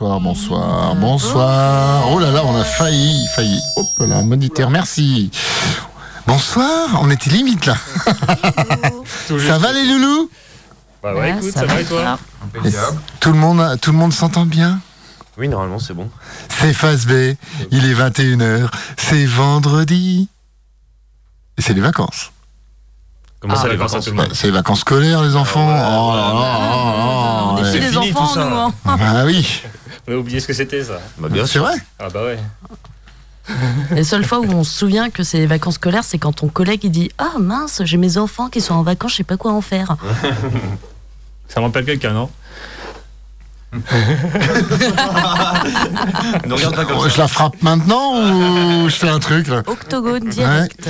Bonsoir, bonsoir, bonsoir. Oh là là, on a failli, failli. Hop là, moniteur, merci. Bonsoir, on était limite là. ça va les loulous? Bah ouais, écoute, ça, va et toi? Tout le monde, tout le monde s'entend bien? Oui, normalement, c'est bon. C'est Phase B, il est 21h, c'est vendredi. Et c'est les vacances. Comment Ah, ça, les les vacances tout le Bah, monde? c'est les vacances scolaires, les enfants. ouais, oh là là, oh On là est là, chez ouais. les fini, enfants, tout ça. nous. hein. Ah oui, On a oublié ce que c'était ça. Bah, bien sûr. vrai. Ah bah ouais. Les seules fois où on se souvient que c'est les vacances scolaires, c'est quand ton collègue il dit Ah mince, j'ai mes enfants qui sont en vacances, je sais pas quoi en faire. Ça me rappelle quelqu'un, non? Ne regarde pas comme Je ça. la frappe maintenant ou je fais un truc là? Octogone direct.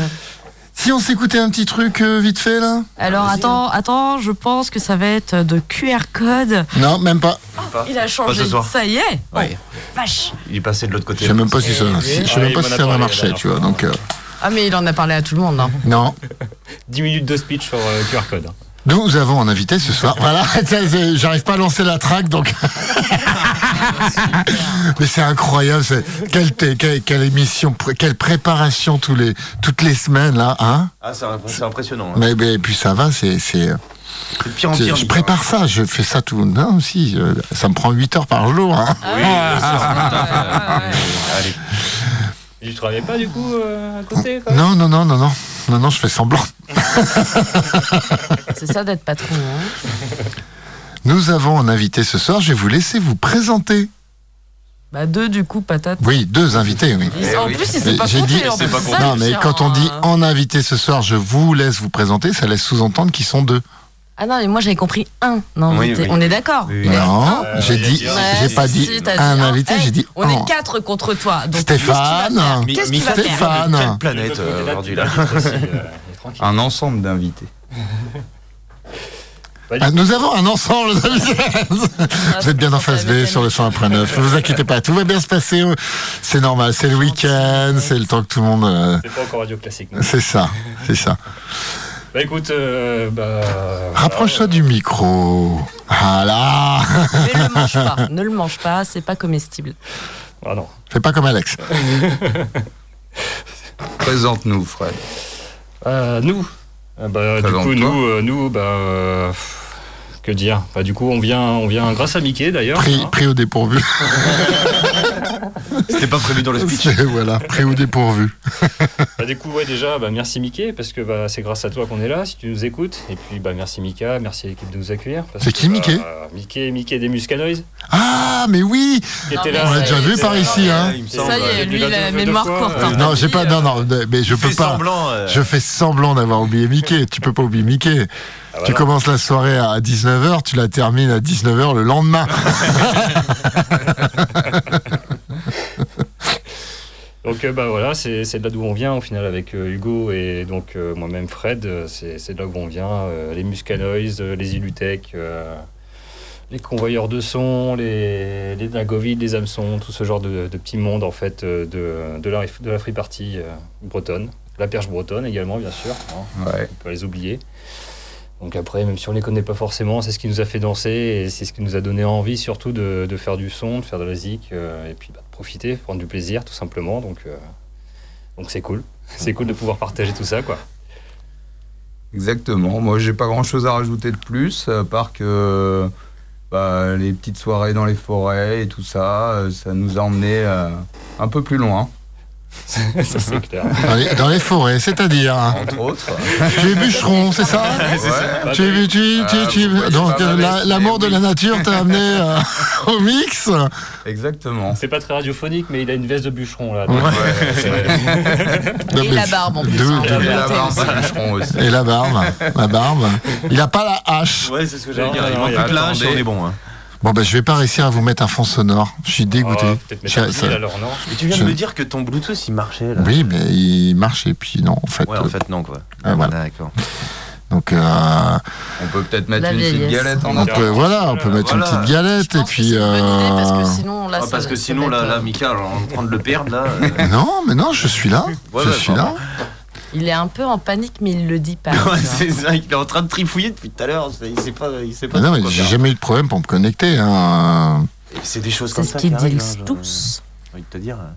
Si on s'écoutait un petit truc euh, vite fait là Alors attends, attends, je pense que ça va être de QR code. Non, même pas. Il a changé. Pas ce soir. Ça y est. Ouais. Vache. Il est passé de l'autre côté. Je sais même pas si ça, Eh, si- je sais même il pas si ça va marcher, tu vois. Donc euh, Ah mais il en a parlé à tout le monde. hein. non. 10 minutes de speech sur euh, QR code. Nous avons un invité ce soir. Voilà, j'arrive pas à lancer la track, donc. Mais c'est incroyable, c'est quelle, quelle, quelle émission, quelle préparation tous les, toutes les semaines là, hein Ah, c'est imp- c'est impressionnant. hein. mais, mais puis ça va, c'est, de pire en pire. je prépare ça, je fais ça tout. Non, aussi, euh, ça me prend 8 heures par jour. Hein. Oui, Allez. Tu travaillais pas du coup euh, à côté quoi Non, non, non, non, non, non, non, je fais semblant. C'est ça d'être patron. hein. Nous avons un invité ce soir. Je vais vous laisser vous présenter. Bah deux du coup patate. Oui, deux invités, oui. En oui. plus il Mais s'est pas j'ai dit- pas Non, mais quand on dit hein. en invité ce soir, je vous laisse vous présenter, ça laisse sous-entendre qu'ils sont deux. Ah non mais moi j'avais compris un. Non, Oui, invité. oui. on est d'accord. Oui. Non. Euh, j'ai dit, j'ai pas dit si, un dit invité, Hey, j'ai dit On est quatre contre toi. Donc, Stéphane. Qu'est-ce qu'il va faire Qu'est-ce qu'il va Michael, faire Stéphane. Quelle De planète euh, aujourd'hui là aussi, euh, tranquille. Un ensemble d'invités. Ah, nous avons un ensemble d'invités. Vous êtes bien en face B sur le 101.9. Ne vous inquiétez pas, tout va bien se passer. C'est normal, c'est le week-end, c'est le temps que tout le monde. euh, C'est pas encore radio classique. non. C'est ça, c'est ça. Bah écoute, euh, bah. Rapproche-toi du micro. Voilà. Ne le mange pas. Ne le mange pas, c'est pas comestible. Ah non. Fais pas comme Alex. Présente-nous, Fred. Euh, nous Euh, bah, Du coup, nous, euh, nous bah. Que dire bah, Du coup, on vient, on vient grâce à Mickey d'ailleurs. Pris, hein. pris au dépourvu. C'était pas prévu dans le speech. voilà, pris au dépourvu. Bah, du coup, ouais, déjà, bah, merci Mickey, parce que bah, c'est grâce à toi qu'on est là, si tu nous écoutes. Et puis, bah, merci Mika, merci à l'équipe de nous accueillir. C'est que, qui, bah, Mickey? Mickey, Mickey des Muscanoises, Ah, mais oui Non, mais là. On l'a déjà vu par ici, hein. Ça y est, lui, dû il a la mémoire courte. euh, hein. Non, j'ai pas. Non, non, mais je peux pas. semblant. euh, Je fais semblant d'avoir oublié Mickey. Tu peux pas oublier Mickey. Ah, Tu commences la soirée à 19h, tu la termines à 19h le lendemain. Donc euh, bah voilà, c'est c'est de là d'où on vient au final avec euh, Hugo et donc euh, moi-même Fred, c'est c'est de là où on vient, euh, les Muscanoises, euh, les Illutech, euh, les convoyeurs de son, les, les Dagoville, les hameçons, tout ce genre de, de petits mondes en fait euh, de, de, la, de la free party euh, bretonne, la perche bretonne également bien sûr, hein, Ouais. on peut pas les oublier. Donc après, même si on les connaît pas forcément, c'est ce qui nous a fait danser et c'est ce qui nous a donné envie surtout de, faire du son, de faire de la zik euh, et puis bah, de profiter, prendre du plaisir tout simplement. Donc euh, donc c'est cool, c'est cool de pouvoir partager tout ça quoi. Exactement. Moi, j'ai pas grand chose à rajouter de plus, à part que bah, les petites soirées dans les forêts et tout ça, euh, ça nous a emmené euh, un peu plus loin, c'est clair. Dans les, dans les forêts, c'est-à-dire. entre autres. Tu es bûcheron, c'est ça Ouais. tu, es- tu, tu, Ah, tu- donc l'amour de la nature t'a amené euh, au mix. Exactement. C'est pas très radiophonique, mais il a une veste de bûcheron là. donc, Ouais. euh, Non, Et la barbe en plus. Hein, Et la barbe aussi. de bûcheron aussi. Et la barbe, la barbe. Il a pas la hache. Ouais, c'est ce que j'allais dire. Il manque la hache on est bon. hein. Bon ben je vais pas réussir à vous mettre un fond sonore. Je suis dégoûté. Oh, Peut-être mettre Ça- un ça- vinyle alors non. Mais tu viens Je- de me dire que ton Bluetooth il marchait là. Oui, mais il marche et puis non en fait. Ouais, en fait, non quoi. Ah, voilà. D'accord. Donc euh, On peut peut-être mettre La une petite galette en on attendant. peut voilà, on peut mettre une petite galette et puis. idée parce que euh, sinon là Ah, parce que va- sinon va là, être, là, euh, Mika, on est en train de le perdre là. euh, Non, mais non, je suis là. Ouais, je ouais, suis pardon. là. Il est un peu en panique mais il le dit pas. c'est ça, il est en train de trifouiller depuis tout à l'heure. Il sait pas, il sait pas. Mais non, j'ai jamais eu de problème pour me connecter. hein. C'est des choses C'est comme ce ça qu'ils qui arrivent, disent hein, tous. J'ai envie de te dire. hein.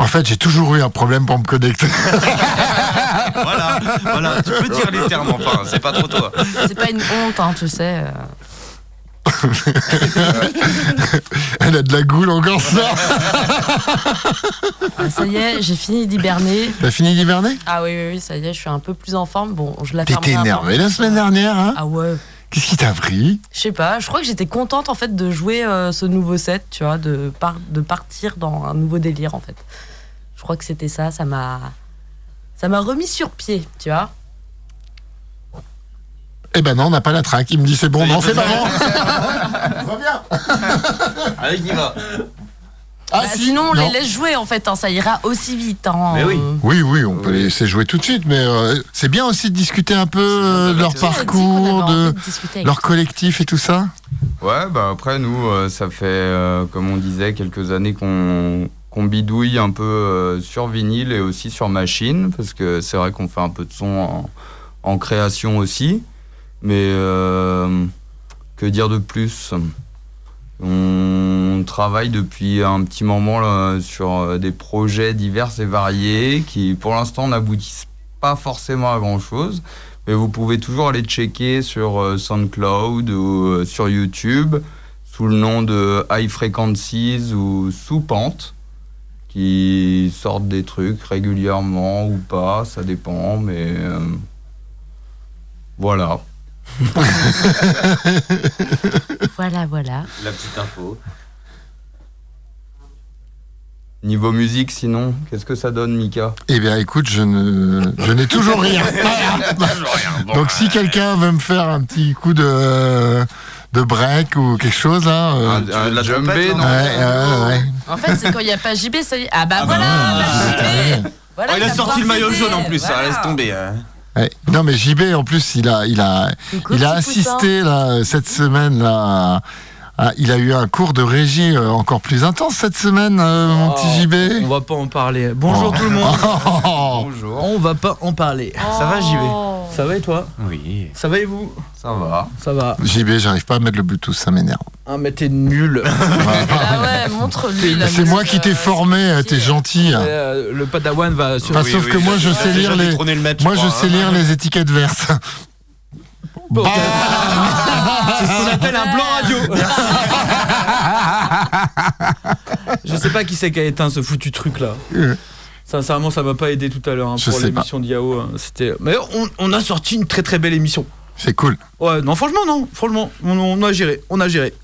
En fait, j'ai toujours eu un problème pour me connecter. voilà, voilà, tu peux dire les termes enfin, c'est pas trop toi. C'est pas une honte, hein, tu sais. Elle a de la goule encore ça. Ah, ça y est, j'ai fini d'hiberner. T'as fini d'hiverner Ah oui, oui, oui, ça y est, je suis un peu plus en forme. Bon, je la T'étais fermerai un peu. énervé la semaine dernière, hein? Ah ouais. Qu'est-ce qui t'a pris? Je sais pas, je crois que j'étais contente en fait de jouer euh, ce nouveau set, tu vois, de, par- de partir dans un nouveau délire en fait. Je crois que c'était ça, ça m'a ça m'a remis sur pied, tu vois. Eh ben non, on n'a pas la traque. Il me dit c'est bon, non, c'est maman. Reviens. Allez, y va. Ah, Bah, si, sinon, on non. les laisse jouer en fait, hein, ça ira aussi vite. hein. Mais oui. Oui, oui, on peut les laisser jouer tout de suite, mais euh, c'est bien aussi de discuter un peu euh, de leur parcours, de leur collectif et tout ça. Ouais, bah après, nous, euh, ça fait, euh, comme on disait, quelques années qu'on qu'on bidouille un peu euh, sur vinyle et aussi sur machine, parce que c'est vrai qu'on fait un peu de son en, en création aussi. Mais euh, que dire de plus? On travaille depuis un petit moment sur euh, des projets divers et variés qui, pour l'instant, n'aboutissent pas forcément à grand-chose. Mais vous pouvez toujours aller checker sur euh, SoundCloud ou sur YouTube sous le nom de High Frequencies ou Sous Pente qui sortent des trucs régulièrement ou pas, ça dépend, mais voilà. Voilà, voilà. La petite info. Niveau musique, sinon, qu'est-ce que ça donne, Mika? Eh bien, écoute, je ne, je n'ai toujours rien. Donc, si quelqu'un veut me faire un petit coup de, de break ou quelque chose là. euh, Un, tu un la trompette, non ouais, ouais, ouais. En fait, c'est quand il n'y a pas JB, ça y est. Ah bah Ah voilà, bah, bah, ah. Voilà, Oh, il a sorti le maillot jaune en plus, ça laisse tomber. hein. Ouais. Non, mais JB, en plus, il a, il a, Coucou, il a petit poussin. assisté là, cette semaine là. À- il a eu un cours de régie euh, encore plus intense cette semaine, euh, mon Oh, petit JB. On va pas en parler. Bonjour Oh. tout le monde. Oh. Bonjour. On va pas en parler. Ça va, JB Oh. Ça va et toi Oui. Ça va et vous Ça va. Ça va. JB, j'arrive pas à mettre le Bluetooth, ça m'énerve. Ah mais t'es nul. Ah ouais, montre-lui. C'est moi qui t'ai formé, euh, t'es gentil. Euh, le padawan va sur. Enfin, sauf que moi, je sais lire les, moi, je sais lire les étiquettes vertes. Bon, Bah. C'est ce qu'on appelle un blanc radio. je sais pas qui c'est qui a éteint ce foutu truc là. Sincèrement, ça m'a pas aidé tout à l'heure hein, pour l'émission d'Yao. hein. C'était. Mais on, on a sorti une très très belle émission. C'est cool. Ouais, non, franchement, non. Franchement, on, on a géré. On a géré.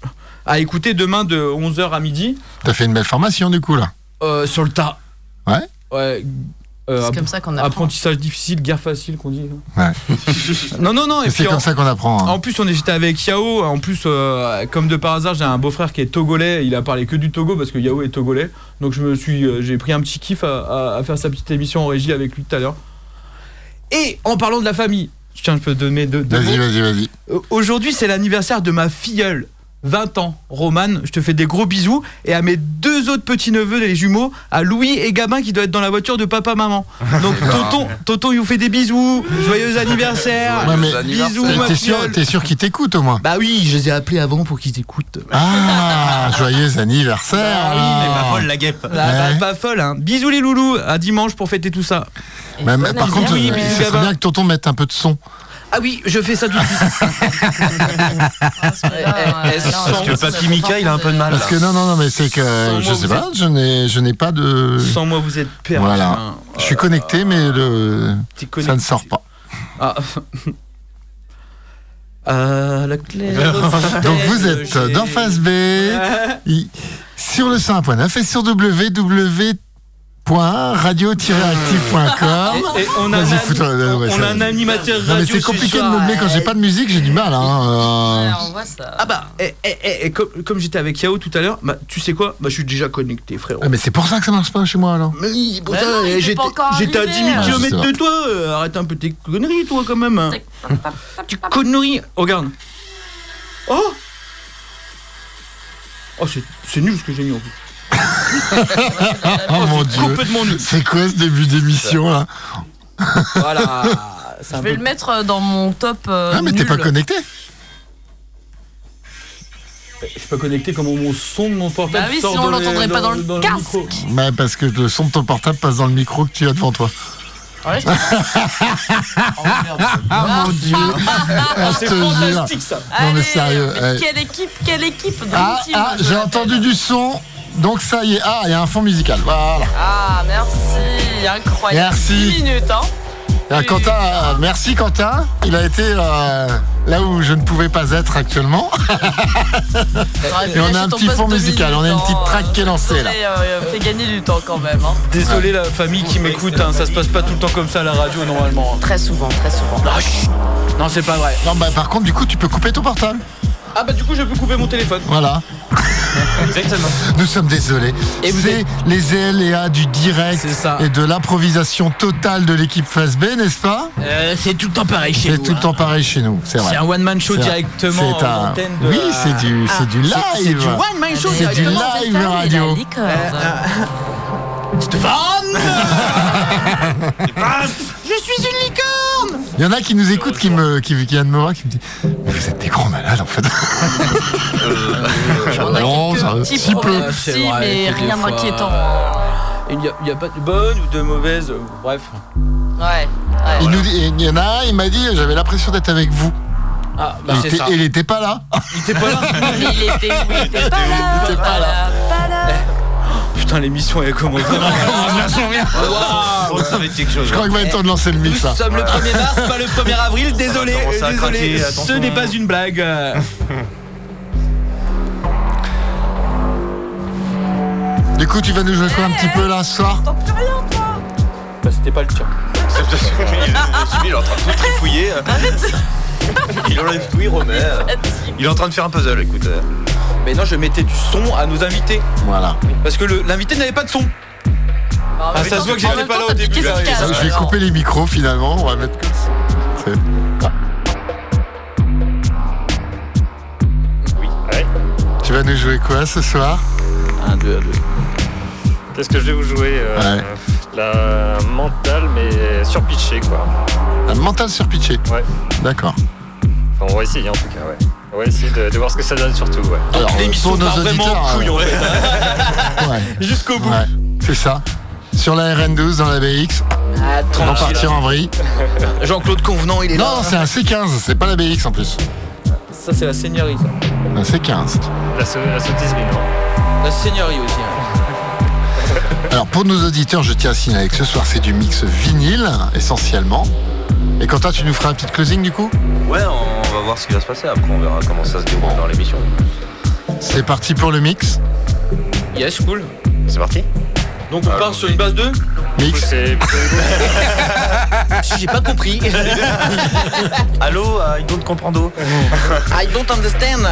À écouter demain de 11h à midi T'as fait une belle formation du coup là. euh, sur le tas. Ouais Ouais. Euh, C'est comme ça qu'on apprend. apprentissage difficile, guerre facile qu'on dit. Ouais. non, non, non. Et C'est comme en, ça qu'on apprend. hein. en plus, on est- j'étais avec Yao. En plus, euh, comme de par hasard, j'ai un beau-frère qui est togolais. Il a parlé que du Togo parce que Yao est togolais. Donc je me suis, euh, j'ai pris un petit kiff à, à- à faire sa petite émission en régie avec lui tout à l'heure. Et en parlant de la famille, tiens, je peux donner deux. Vas-y, vas-y, vas-y. Euh, Aujourd'hui, c'est l'anniversaire de ma filleule. 20 ans, Romane, je te fais des gros bisous. Et à mes deux autres petits-neveux, les jumeaux, à Louis et Gabin qui doivent être dans la voiture de papa-maman. Donc, Tonton, Tonton, il vous fait des bisous. Joyeux anniversaire. Ouais, mais- bisous, T'es- ma T'es sûr, filleule. t'es sûr qu'ils t'écoutent au moins Bah oui, je les ai appelés avant pour qu'ils écoutent. Ah, joyeux anniversaire Ah oui, Mais pas folle la guêpe. Là, bah, Ouais. pas folle, hein. Bisous les loulous, à dimanche pour fêter tout ça. Par contre, Oui, euh, bisous, ce serait Gabin. bien que tonton mette un peu de son. Ah oui, je fais ça tout de suite. anniversaire. Parce que Papy Mika, il a un peu de mal. Parce que non, non, non, mais c'est que je sais pas, je n'ai, je n'ai pas de. Sans moi, vous êtes perdu. Voilà. hein. Je suis connecté, mais le... Ça ne sort pas. Ah. Ah, la claire Donc vous êtes dans Phase B, i- sur le 101.9 et sur www.radio-active.com. Et, et on a, Vas-y, un, fous-toi, ouais, on ça- a un animateur radio. Non mais c'est ce compliqué de meubler quand j'ai pas de musique, j'ai du mal. Hein, euh. on voit ça. Ah bah, eh, eh, eh, eh, comme, comme j'étais avec Yao tout à l'heure, bah, tu sais quoi? Bah, je suis déjà connecté, frérot. Ah, mais c'est pour ça que ça marche pas chez moi alors. Mais oui, pour Mais ça, non, il était j'étais à 10 000 arrivé. Ah, km de toi. euh, arrête un peu tes conneries, toi, quand même. hein. Tu conneries. Regarde. Oh Oh, c'est c'est nul ce que j'ai mis en plus. Oh mon c'est dieu. complètement nul. C'est quoi ce début d'émission là Voilà. C'est Je vais peu- le mettre euh, dans mon top. euh, Ah mais t'es pas connecté Je suis pas connecté comment mon son de mon portable Bah oui, sort sinon on l'entendrait pas dans le casque. micro. Ouais, parce que le son de ton portable passe dans le micro que tu as devant toi. Ouais, Ah mon dieu Ah, je C'est te jure. fantastique ça. Non, mais Allez, sérieux, mais ouais. Quelle équipe, quelle équipe Ah, ah j'ai entendu du son. Donc ça y est. Ah, il y a un fond musical. Voilà. Ah, merci, incroyable. Merci. 10 minutes, hein. Ah, Quentin, euh, merci Quentin. Il a été euh, là où je ne pouvais pas être actuellement. Et on a un petit fond musical, on a une petite track qui est lancée, là. euh, fait gagner du temps quand même. Hein. Désolé la famille qui m'écoute, hein, ça se passe pas tout le temps comme ça à la radio normalement. Très souvent, très souvent. Ah. Non, c'est pas vrai. Non, bah par contre, du coup, tu peux couper ton portable. Ah bah du coup je peux couper mon téléphone. Voilà. Exactement. Nous sommes désolés. Et vous C'est les aléas du direct C'est ça. et de l'improvisation totale de l'équipe Phase B, n'est-ce pas Euh, c'est tout le temps pareil chez C'est nous. tout le hein. temps pareil chez nous, c'est vrai. C'est un one man show C'est- directement c'est aux un- de Oui, la- c'est du, c'est du live. C'est c'est du one man show C'est du directement. live radio. Stéphane Je suis Il y en a qui nous écoutent, qui me, qui, qui viennent me voir, qui me disent Mais vous êtes des grands malades en fait. A Non, ça- petits si peu. si, mais rien d'inquiétant. Il n'y a, il y a pas de bonne ou de mauvaise, euh, bref. Ouais. Il, ouais. nous dit- il y en a un, il m'a dit J'avais l'impression d'être avec vous. Ah, bah il, était, ça. il était pas là. Il était pas là il était, il était pas là. Il était pas là. Pas là. Putain, l'émission ça va être quelque chose. Je crois qu'il va être temps de lancer le Nous mix. là. sommes le 1er mars, pas le 1er avril, désolé, désolé, ce n'est pas une blague. Du coup, tu vas nous jouer quoi un petit peu là ce soir T'entends plus rien, toi. Bah, c'était pas le tien. il est en train de tout trifouiller. Il enlève tout, il remet. Il est en train de faire un puzzle, écoute. Mais non, je mettais du son à nos invités. Voilà. Parce que l'invité n'avait pas de son. Ah, ça se voit que j'étais pas là au début, là, ça, Je vais couper les micros finalement. On va mettre comme ça. Oui, ouais. Tu vas nous jouer quoi ce soir? 1, 2, 2. Qu'est-ce que je vais vous jouer euh, La mentale, mais surpitchée, quoi. Un mental surpitché. Ouais. D'accord. Enfin, on va essayer en tout cas, ouais. On va essayer de, de voir ce que ça donne surtout, ouais. Alors, L'émission pour nos part vraiment auditeurs, en couille, en fait. euh, ouais, Jusqu'au bout. ouais, c'est ça. Sur la RN12 dans la BX, Ah, on va partir en vrille. Jean-Claude Convenant, il est Non, c'est un C15, c'est pas la BX en plus. Ça, c'est la seigneurie, ça. Un C15. La, non La seigneurie aussi. hein. Alors pour nos auditeurs, je tiens à signaler que ce soir c'est du mix vinyle essentiellement. Et Quentin, tu nous feras un petit closing du coup Ouais, on va voir ce qui va se passer. Après, on verra comment ça se déroule dans l'émission. C'est parti pour le mix. Yes, cool. C'est parti Donc on part sur une base 2 Mix. C'est Si j'ai pas compris. Allô, euh, I don't comprendo. I don't understand.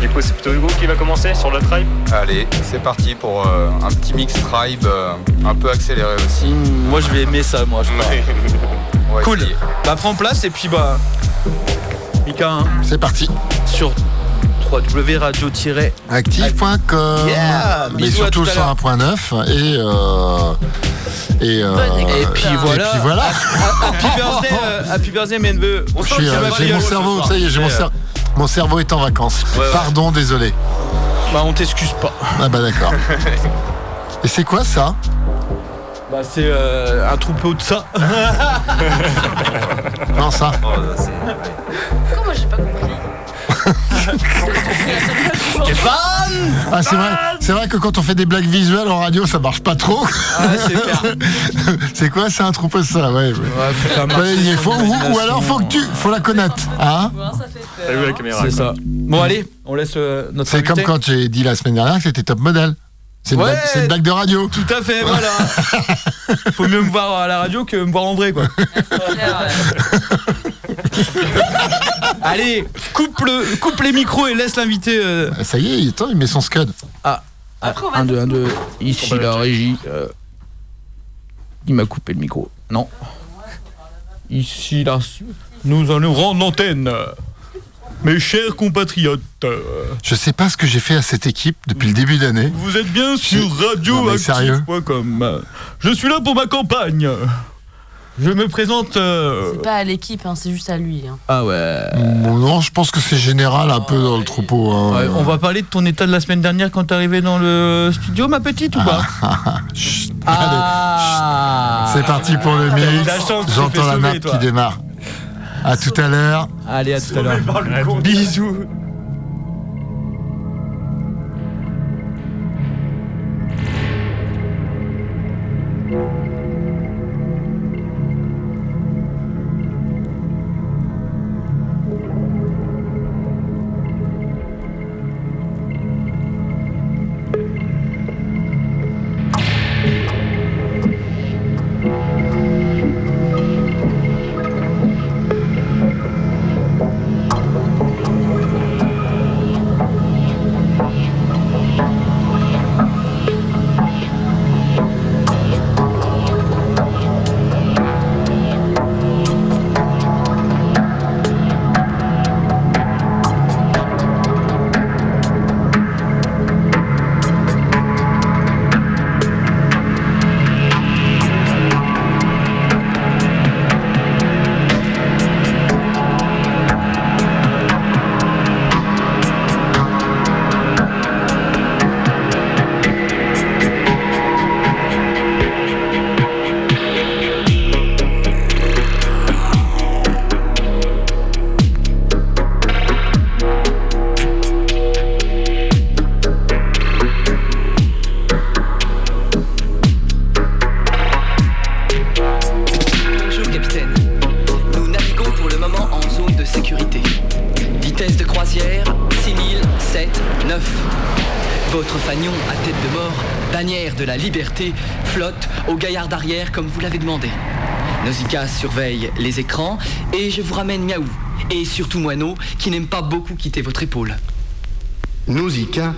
du coup, c'est plutôt Hugo qui va commencer sur la tribe. Allez, c'est parti pour euh, un petit mix tribe euh, un peu accéléré aussi. moi, je vais aimer ça, moi, je Cool. essayer. Bah, prends place et puis, bah. Mika, hein, C'est parti. sur www.radio- Active.com. Yeah, Mais bisous surtout sur l'heure. 1.9 et euh, et, euh. Et puis voilà. Et puis voilà. Happy birthday, euh, happy birthday, mes neveux. On sent euh, j'ai mon ce cerveau, ça y est, j'ai mon cerveau. Mon cerveau est en vacances. ouais. Pardon, désolé. Bah, on t'excuse pas. Ah bah d'accord. Et c'est quoi ça? Bah, c'est euh, un troupeau de ça. Non ça. Oh, là, c'est- Pourquoi moi j'ai pas compris Ah c'est vrai, c'est vrai que quand on fait des blagues visuelles en radio, ça marche pas trop. Ah, c'est clair. c'est quoi C'est un troupeau de ça, ouais. Ouais, faut faire Ouais, marcher il son faut, ou, alors faut que tu, faut la connaître, hein T'as vu la caméra C'est quoi. ça. Bon, allez, on laisse euh, notre C'est comme quand j'ai dit la semaine dernière que c'était top modèle. C'est une, Ouais. blague- c'est une blague de radio. Tout à fait, voilà. Faut mieux me voir à la radio que me voir en vrai, quoi. Allez, coupe, le, coupe les micros et laisse l'invité. euh, Ah, Ça y est, attends, il met son scud. Ah, va 1, 2, 1, 2. Ici, la régie. euh, Il m'a coupé le micro. Non. Ici, là. Nous allons rendre l'antenne. Mes chers compatriotes, euh, Je sais pas ce que j'ai fait à cette équipe depuis le début d'année. vous êtes bien sur radioactive.com. Je suis là pour ma campagne. Je me présente. euh, C'est pas à l'équipe, hein, c'est juste à lui. hein. Ah ouais. Bon, non, je pense que c'est général un peu dans le troupeau. hein. Ouais, on va parler de ton état de la semaine dernière quand t'es arrivé dans le studio, ma petite, ou pas? Chut. Ah C'est parti pour le mix. J'entends la toi. qui démarre. À tout à l'heure. Allez, à tout à l'heure. Bisous. Comme vous l'avez demandé. Nausicaa surveille les écrans et je vous ramène Miaou. Et surtout Moineau qui n'aime pas beaucoup quitter votre épaule. Nausicaa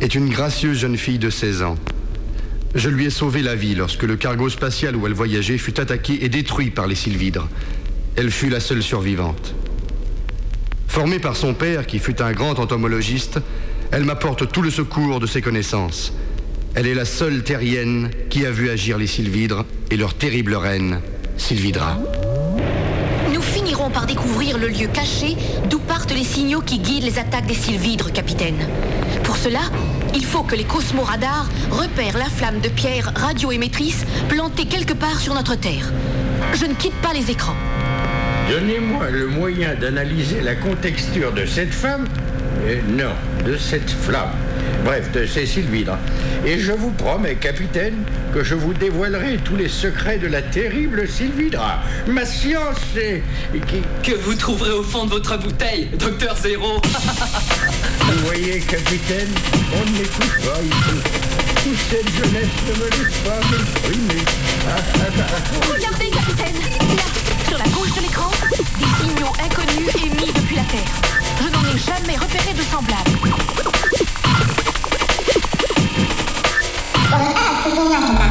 est une gracieuse jeune fille de 16 ans. Je lui ai sauvé la vie lorsque le cargo spatial où elle voyageait fut attaqué et détruit par les sylvidres. Elle fut la seule survivante. Formée par son père, qui fut un grand entomologiste, elle m'apporte tout le secours de ses connaissances. Elle est la seule terrienne qui a vu agir les sylvidres et leur terrible reine, Sylvidra. Nous finirons par découvrir le lieu caché d'où partent les signaux qui guident les attaques des sylvidres, capitaine. Pour cela, il faut que les cosmoradars repèrent la flamme de pierre radioémettrice plantée quelque part sur notre Terre. Je ne quitte pas les écrans. Donnez-moi le moyen d'analyser la contexture de cette femme, euh, non, de cette flamme, bref, de ces sylvidres. Et je vous promets, capitaine, que je vous dévoilerai tous les secrets de la terrible sylvidra. Ma science est... Que vous trouverez au fond de votre bouteille, Docteur Zéro. Vous voyez, capitaine, on ne m'écoute pas ici. Toute cette jeunesse ne me laisse pas m'exprimer. Regardez, capitaine Là, sur la gauche de l'écran, des signaux inconnus émis depuis la Terre. Je n'en ai jamais repéré de semblables. Roma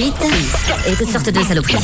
shit et toutes sortes de saloperies. à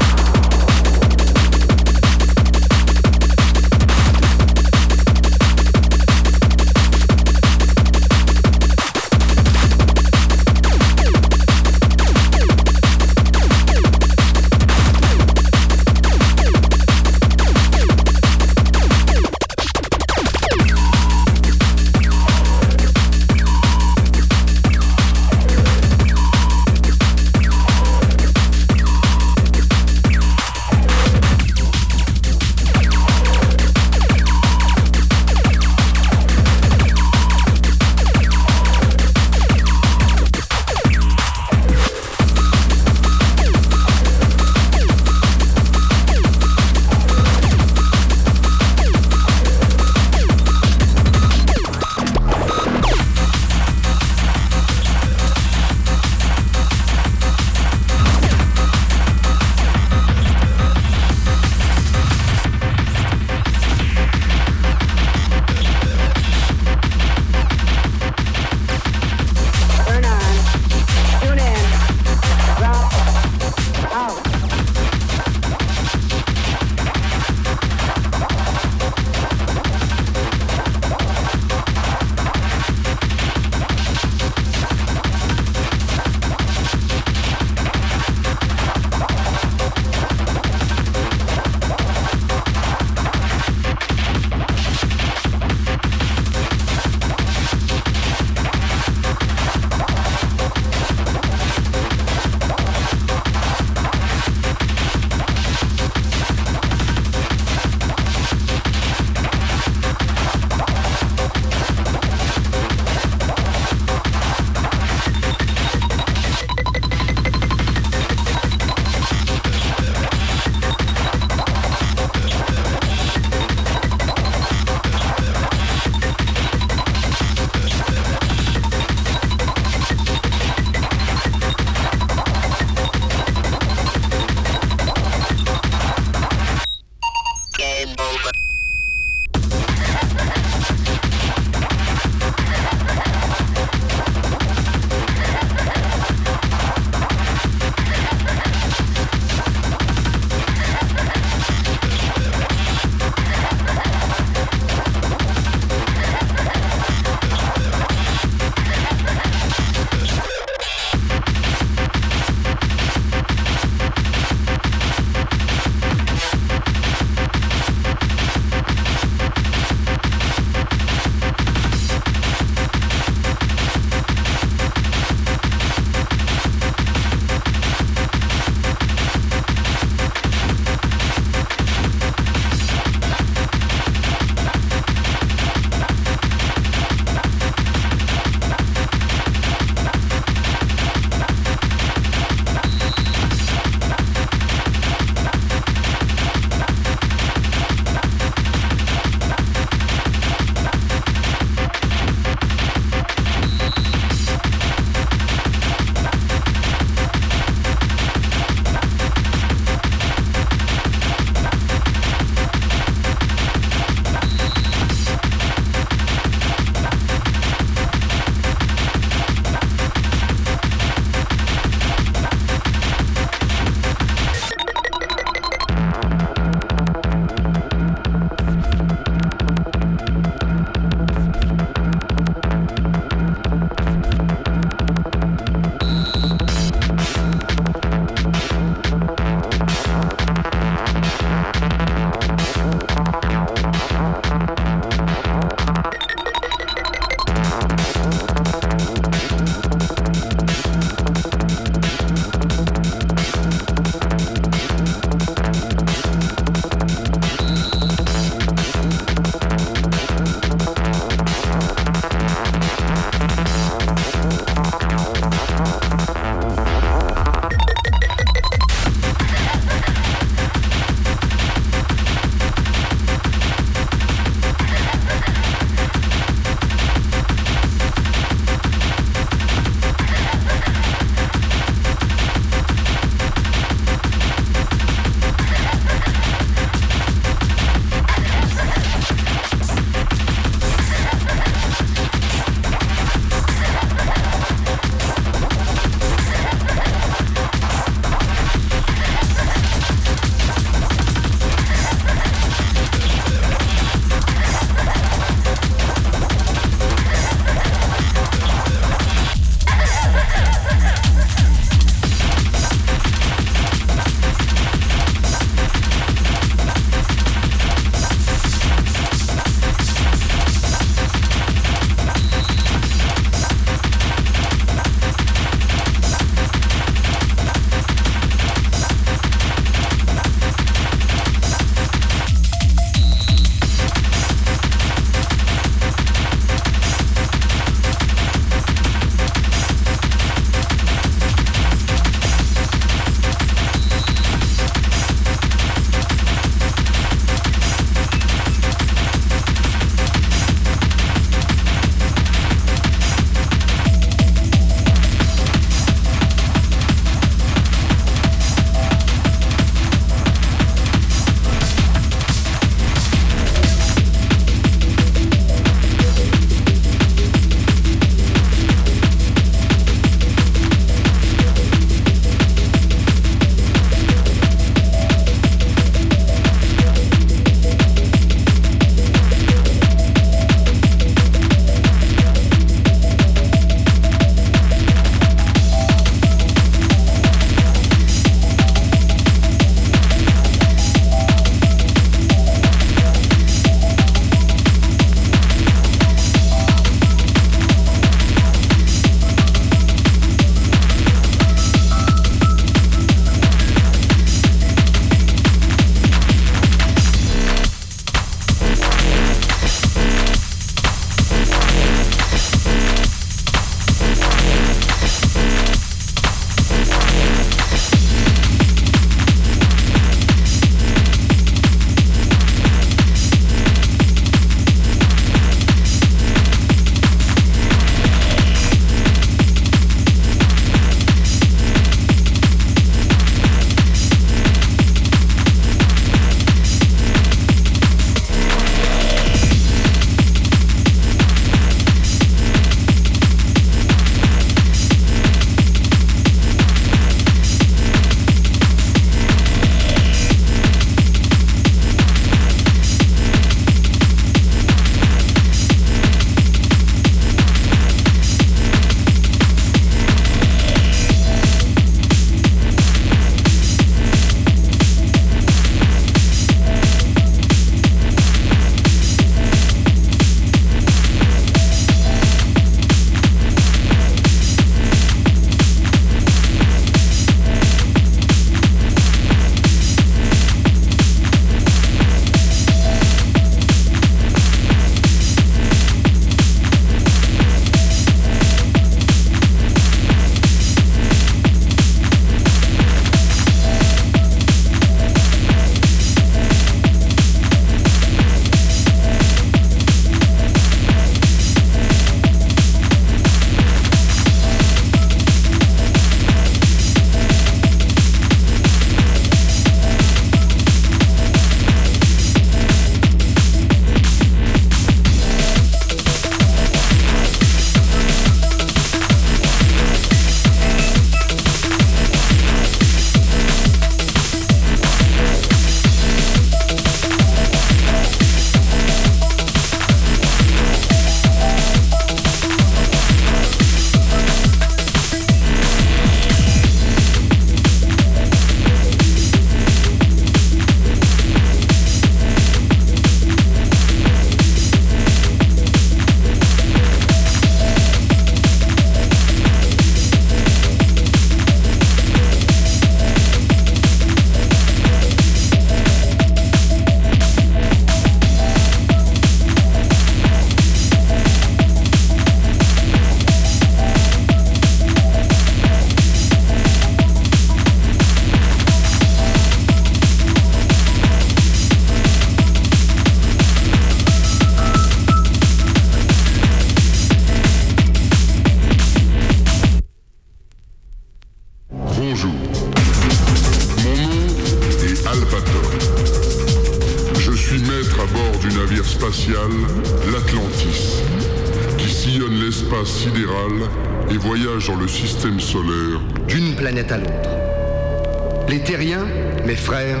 terriens, mes frères,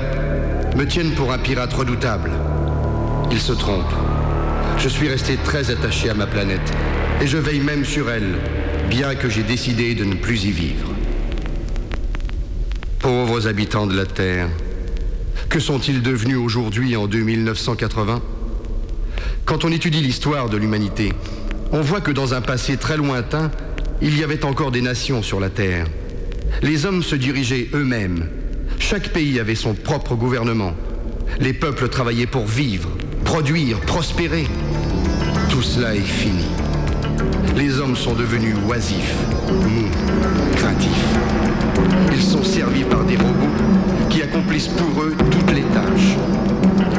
me tiennent pour un pirate redoutable. Ils se trompent. Je suis resté très attaché à ma planète et je veille même sur elle, bien que j'ai décidé de ne plus y vivre. Pauvres habitants de la Terre, que sont-ils devenus aujourd'hui en 2980 Quand on étudie l'histoire de l'humanité, on voit que dans un passé très lointain, il y avait encore des nations sur la Terre. Les hommes se dirigeaient eux-mêmes. Chaque pays avait son propre gouvernement. Les peuples travaillaient pour vivre, produire, prospérer. Tout cela est fini. Les hommes sont devenus oisifs, mous, craintifs. Ils sont servis par des robots qui accomplissent pour eux toutes les tâches.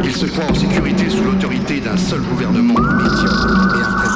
Ils se croient en sécurité sous l'autorité d'un seul gouvernement médiocre et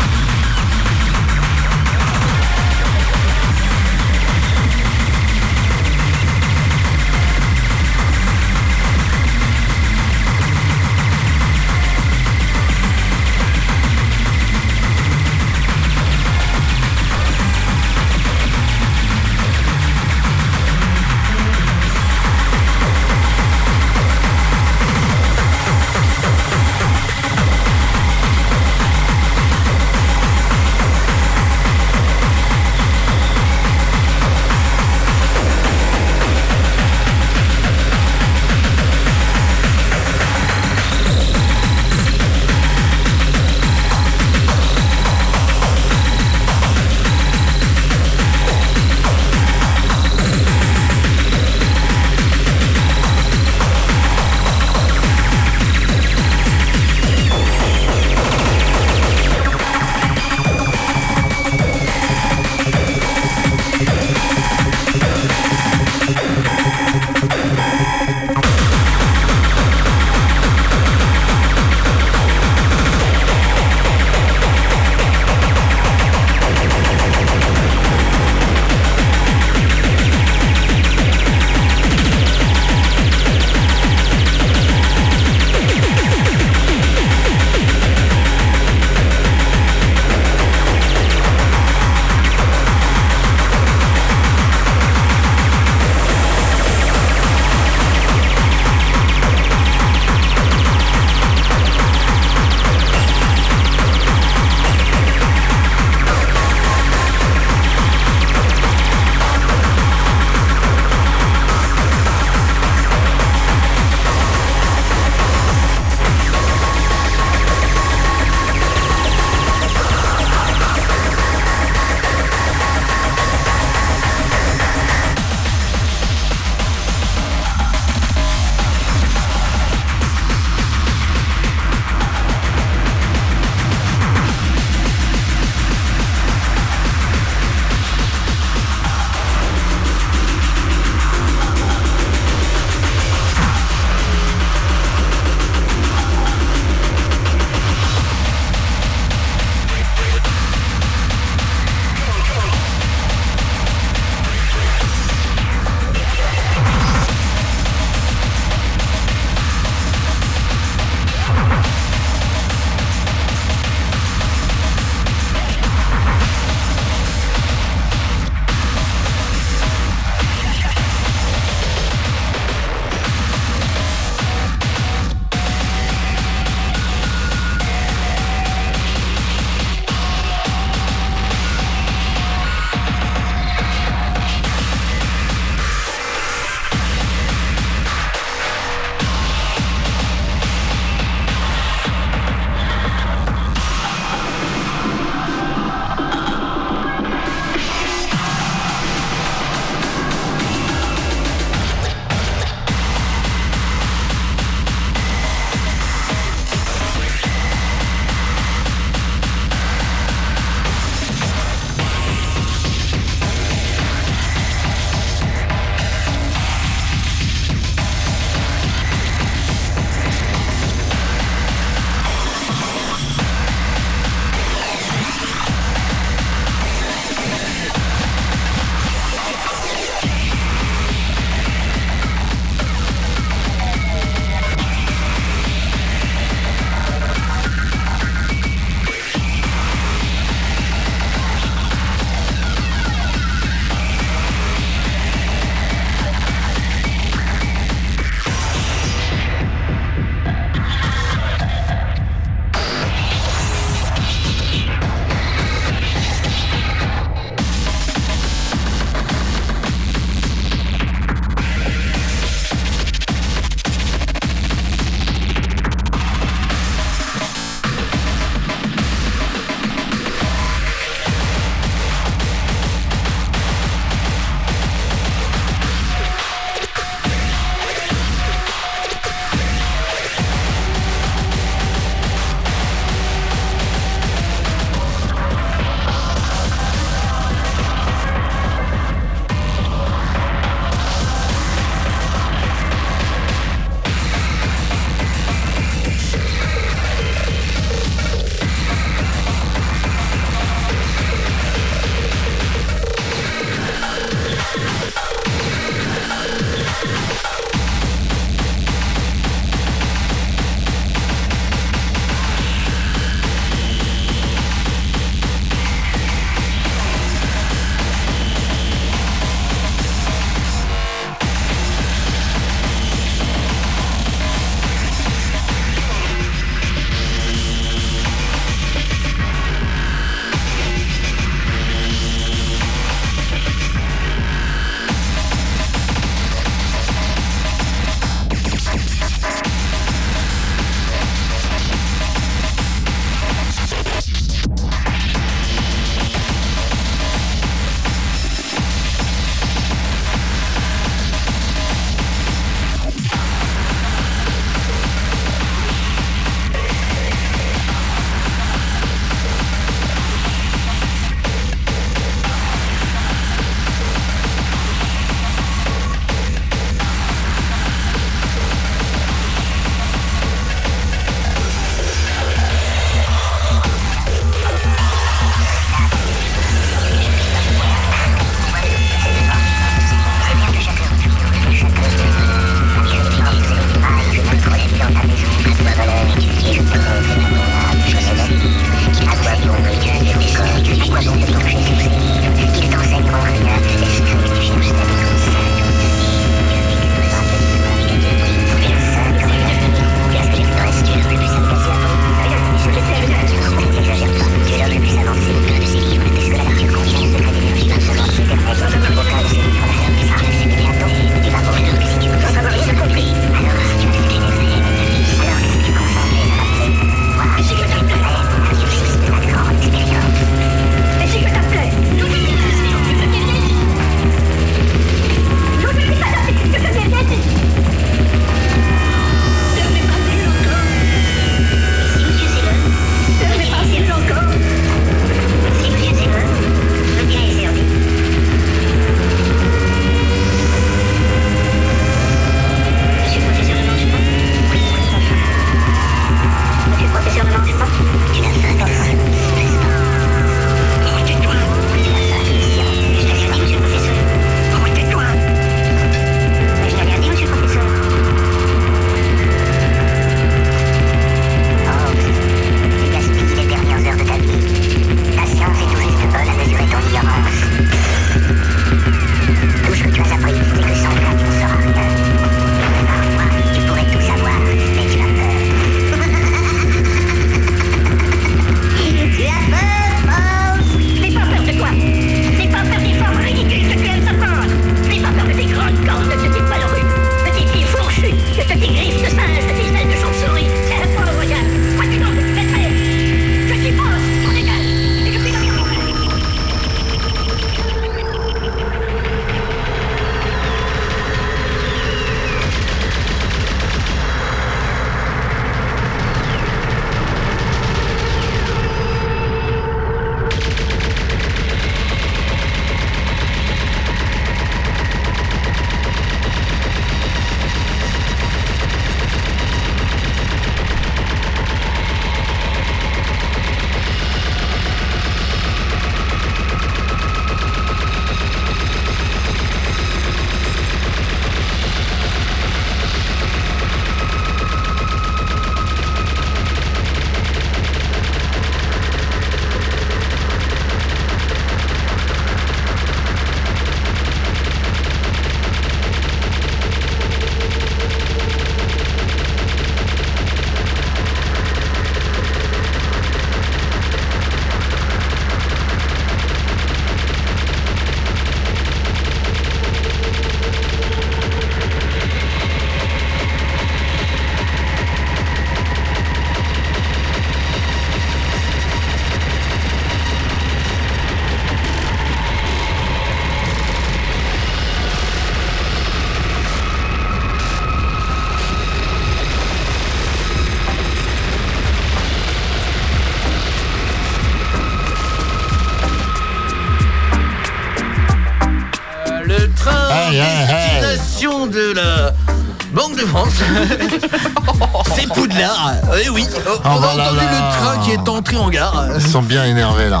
de France. C'est Poudlard. Eh oui, on Oh, a bah entendu là. le train qui est entré en gare. Ils sont bien énervés là.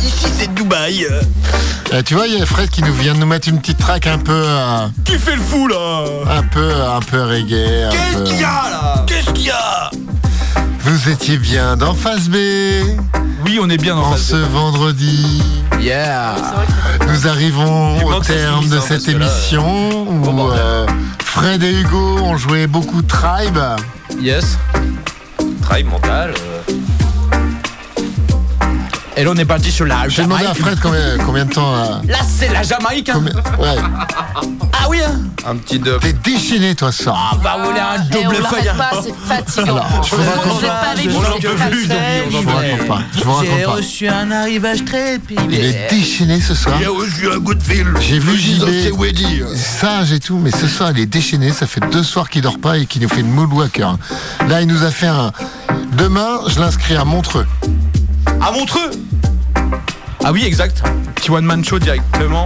Ici c'est Dubaï. Eh, tu vois, il y a Fred qui nous vient de nous mettre une petite track un peu. euh, Qui fait le fou là un peu, un peu reggae. un Qu'est-ce peu- qu'il y a là Qu'est-ce qu'il y a Vous étiez bien dans Phase B Oui, on est bien dans en Phase ce B. vendredi. Yeah. Nous arrivons au terme de hein, cette parce que là, émission où euh, Fred et Hugo ont joué beaucoup Tribe. Yes. Travail mental. euh, Et là, on est parti sur la J'ai demandé à Fred combien, combien de temps là. Là, c'est la Jamaïque. hein. Combien- Ouais. Ah oui, hein. Un petit dub. T'es déchaîné toi ce soir. On va rouler un Et on double feuille. l'arrête pas, c'est fatigant. Je vous raconte pas avec On en c'est peut plus, fatigant. Je vous raconte pas. Je vous raconte pas. reçu un arrivage très Il est déchaîné ce soir. J'ai reçu un fil. J'ai vu JB, sage et tout, mais ce soir il est déchaîné. Ça fait deux soirs qu'il dort pas et qu'il nous fait une moonwalker. Là, il nous a fait un. Demain, je l'inscris à Montreux. À Montreux? Ah oui, exact. Petit one man show directement.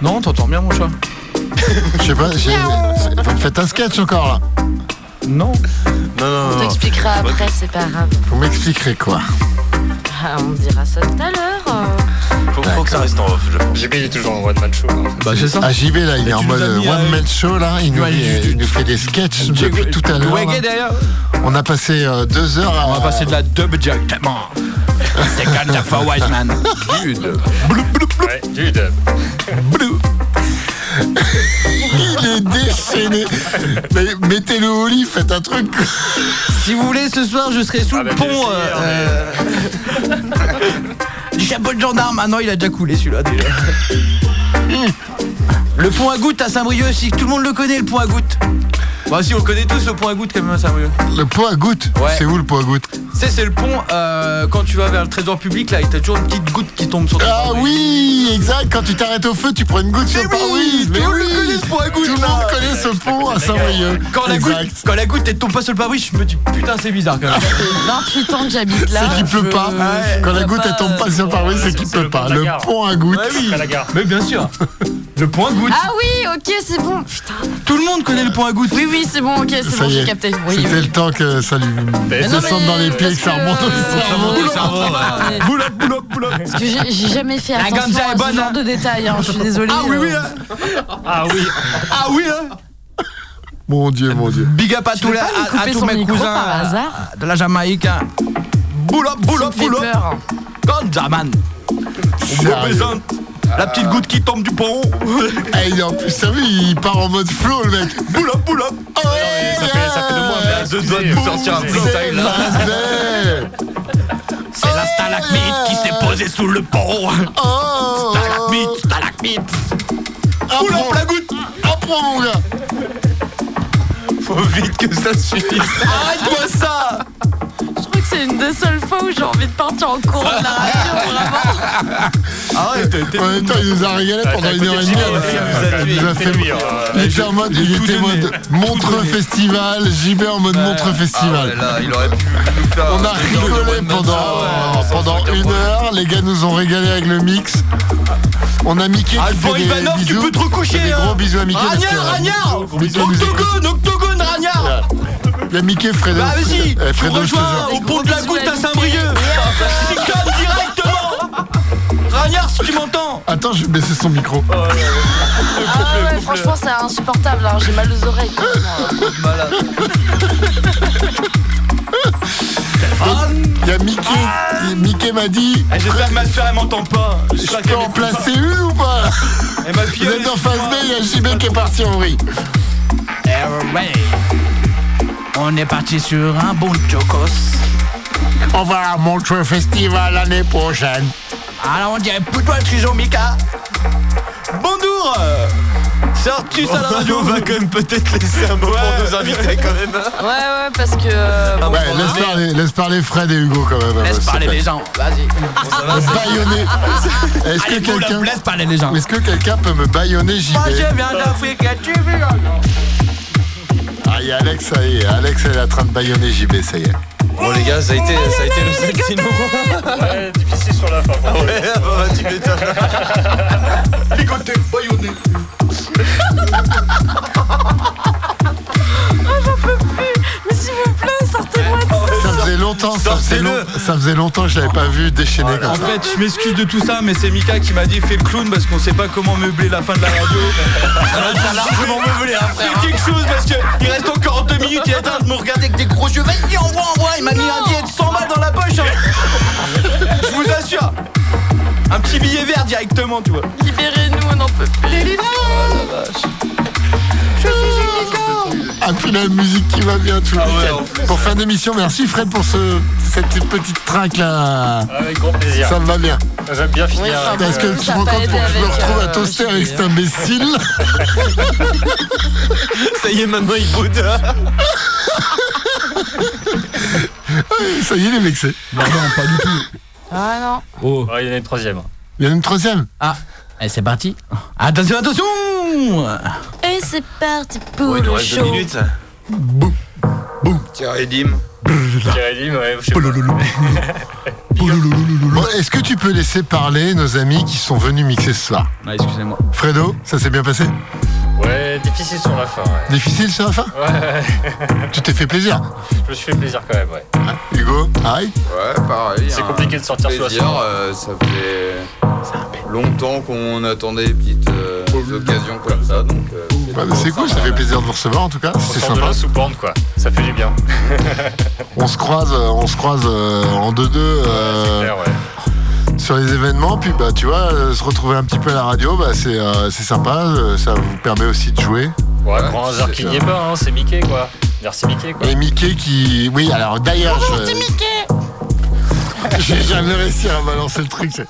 Non, t'entends bien mon chat Je sais pas, j'ai- vous me faites un sketch encore là. Non. Non, non, On t'expliquera après, c'est pas grave. Vous m'expliquerez quoi On dira ça tout à l'heure. euh. Faut, faut que ça reste en off, je pense. JB il est toujours en one man show. hein. Bah c'est ça. Ah, JB là, il est en mode as mis, one euh, man show là. Il nous, Ouais, il- du- il nous fait des sketchs depuis tout à l'heure. On a passé euh, deux heures à. On va passer de la dub directement. C'est quand t'as fait Wise Man. Dude. Ouais, du dub. Il est déchaîné. Mais mettez-le au lit, faites un truc. Si vous voulez, ce soir, je serai sous Ah le pont. euh, euh, du chapeau de gendarme. Ah non, il a déjà coulé celui-là déjà. le pont à gouttes à Saint-Brieuc aussi. Tout le monde le connaît, le pont à gouttes. Bah si, on le connaît tous, le pont à gouttes quand même à Saint-Brieuc. Le pot à gouttes. Ouais. C'est où le pot à gouttes sais, c'est le pont euh, quand tu vas vers le trésor public là, et t'as toujours une petite goutte qui tombe sur ton Ah oui, exact. Quand tu t'arrêtes au feu, tu prends une goutte sur le oui, Mais le monde oui, le connaît, ce pont à gouttes, Tout le monde connaît ce pont à Saint-Brieuc. Quand la, goutte, quand la goutte elle tombe pas sur le pare-brise, je me dis putain c'est bizarre quand même. 28 ans que j'habite là. C'est qu'il pleut pas. Quand la goutte elle tombe pas sur le pare-brise, c'est qu'il pleut le pas. Le pont à gouttes. Ouais, oui. Après la gare. Mais bien sûr. Le pont à goutte. Ah oui, ok, c'est bon. Putain. Tout le monde connaît le pont à goutte. Oui, oui, c'est bon, ok, c'est Ça bon, y j'ai est. capté. Oui, C'était oui. le temps que ça lui Mais descende mais dans les pieds et que ça remonte au cerveau. Up, boule up. Parce que j'ai jamais fait attention à bonne, ce genre hein. de détails, hein, je suis désolée. Ah oui, oui, euh. hein. Ah oui. Ah oui, hein. Mon dieu, mon dieu. Big up à tous à, tous mes cousins par euh, hasard de la Jamaïque. hein. Boule up, boule Ça me up, fait boule up. peur. Ganja, man. On Sérieux. représente la petite goutte qui tombe du pont. Il est en plus, ça vu, il part en mode flow, le mec. boule up, boule up. Oh, ouais, Ça fait, ça fait deux mois. mais Deux doigts de nous sortir un freestyle. C'est la stalagmite qui s'est posée sous le pont. Oh, Stalagmite, stalagmite. Up la goutte. apprends, mon gars. Faut vite que ça suffise. Arrête-moi ça. C'est une des seules fois où j'ai envie de partir en courant de la radio, vraiment. Arrête, t'es En même temps, il nous a régalé Ah, pendant une heure et demie. Il film, nous a- il fait était en mode, il était mode Montreux. Festival, JB en mode Montreux Ah Festival. ouais, il aurait pu. On a rigolé pendant, ouais, une heure, les gars nous ont régalé avec le mix. On a Mickey qui fait des Ivanov, tu peux te recoucher. Des hein. gros bisous à Mickey. Ragnard, euh, Ragnard. Octogone, octogone, Ragnard. Il y a Mickey, Fredo. Bah vas-y, Eh, Fredo, je rejoins au pont de la goutte à. Saint-Brieuc. Chicane directement. Ragnard, si tu m'entends. Attends, je vais baisser son micro. Ah ouais, franchement, c'est insupportable, hein, j'ai mal aux oreilles. là. Il y a Mickey. Mickey m'a dit. Eh, J'espère que ma soeur elle m'entend pas. J'espère Je peux en placer une ou pas Et ma fille. Vous êtes en phase B, il y a JB qui est parti en vrille. On est parti sur un bon chocos. On va à Montreux Festival l'année prochaine. Alors on dirait plutôt un trijon Mika. Bonjour Sors-tu ça la radio On va quand même peut-être laisser un mot pour nos invités quand même. Ouais, ouais, parce que. euh, bon, Ouais, laisse parler, laisse parler Fred et Hugo quand même. Laisse s'il te parler les gens, vas-y. Baïonner. Est-ce que Allez, quelqu'un laisse parler les gens. est-ce que quelqu'un peut me baïonner JB Moi je viens d'Afrique, tu viens Ah, il y a Alex, ça y est. Alex elle est en train de baïonner JB, ça y est. Bon les gars, ça a été, ça a été le seul sinon. Ouais, difficile sur la fin. Ah ouais, bah, tu m'étonnes. Ligoté, baïonné. Mais s'il vous plaît, sortez-moi de Ça faisait longtemps, ça faisait, long- ça faisait longtemps que je l'avais pas vu déchaîner comme En ça. fait, je m'excuse de tout ça, mais c'est Mika qui m'a dit fais le clown parce qu'on sait pas comment meubler la fin de la radio. T'as largement meublé, hein, frère. Fais quelque chose parce que il reste encore deux minutes. Il est en train de me regarder avec des gros yeux. Vas-y, envoie, envoie. Il m'a mis un billet de 100 balles dans la poche. hein. Je vous assure. Un petit billet vert directement, tu vois. Libérez-nous, on n'en peut plus. Oh la vache. Ah puis la musique qui va bien tout le Ah week-end. plus, Pour fin d'émission, merci Fred pour ce, cette petite traque là. Avec grand plaisir. Ça me va bien. J'aime bien finir. Oui, ça avec, Parce que euh, tu a rends compte que je me retrouve à euh, toaster avec cet imbécile. Ça y est, maintenant il boude. Ça y est, il est vexé. Non, non, pas du tout. Ah non. Oh. Ah, il y en a une troisième. Il y en a une troisième. Ah, allez, c'est parti. Attention, attention. Et c'est parti pour Ouais, il le deux show. minutes. Boum. Thierry Dim. Thierry Dim, ouais, je sais pas. Bon, Est-ce que tu peux laisser parler nos amis qui sont venus mixer ce soir Ah, excusez-moi. Fredo, ça s'est bien passé Ouais, difficile sur la fin. Ouais, Difficile sur la fin ouais, ouais. Tu t'es fait plaisir je me suis fait plaisir quand même, ouais. Hein Hugo Pareil Ouais, pareil. C'est un compliqué de sortir sur la plaisir, scène. euh, ça fait longtemps qu'on attendait des petites euh, occasions comme ça, donc euh, Bah, bah, C'est cool, ça fait plaisir de vous recevoir en tout cas, On c'est sympa. sous bande quoi. Ça fait du bien. On se croise, euh, on se croise euh, en deux-deux euh, C'est clair, ouais. sur les événements, puis bah tu vois, euh, se retrouver un petit peu à la radio, bah c'est euh, c'est sympa, euh, ça vous permet aussi de jouer. Ouais, Ouais, grand hasard ça. n'y ait pas, hein, c'est Mickey quoi. Merci Mickey quoi. Et Mickey qui, oui alors d'ailleurs, je... j'ai jamais réussi à balancer le truc. c'est-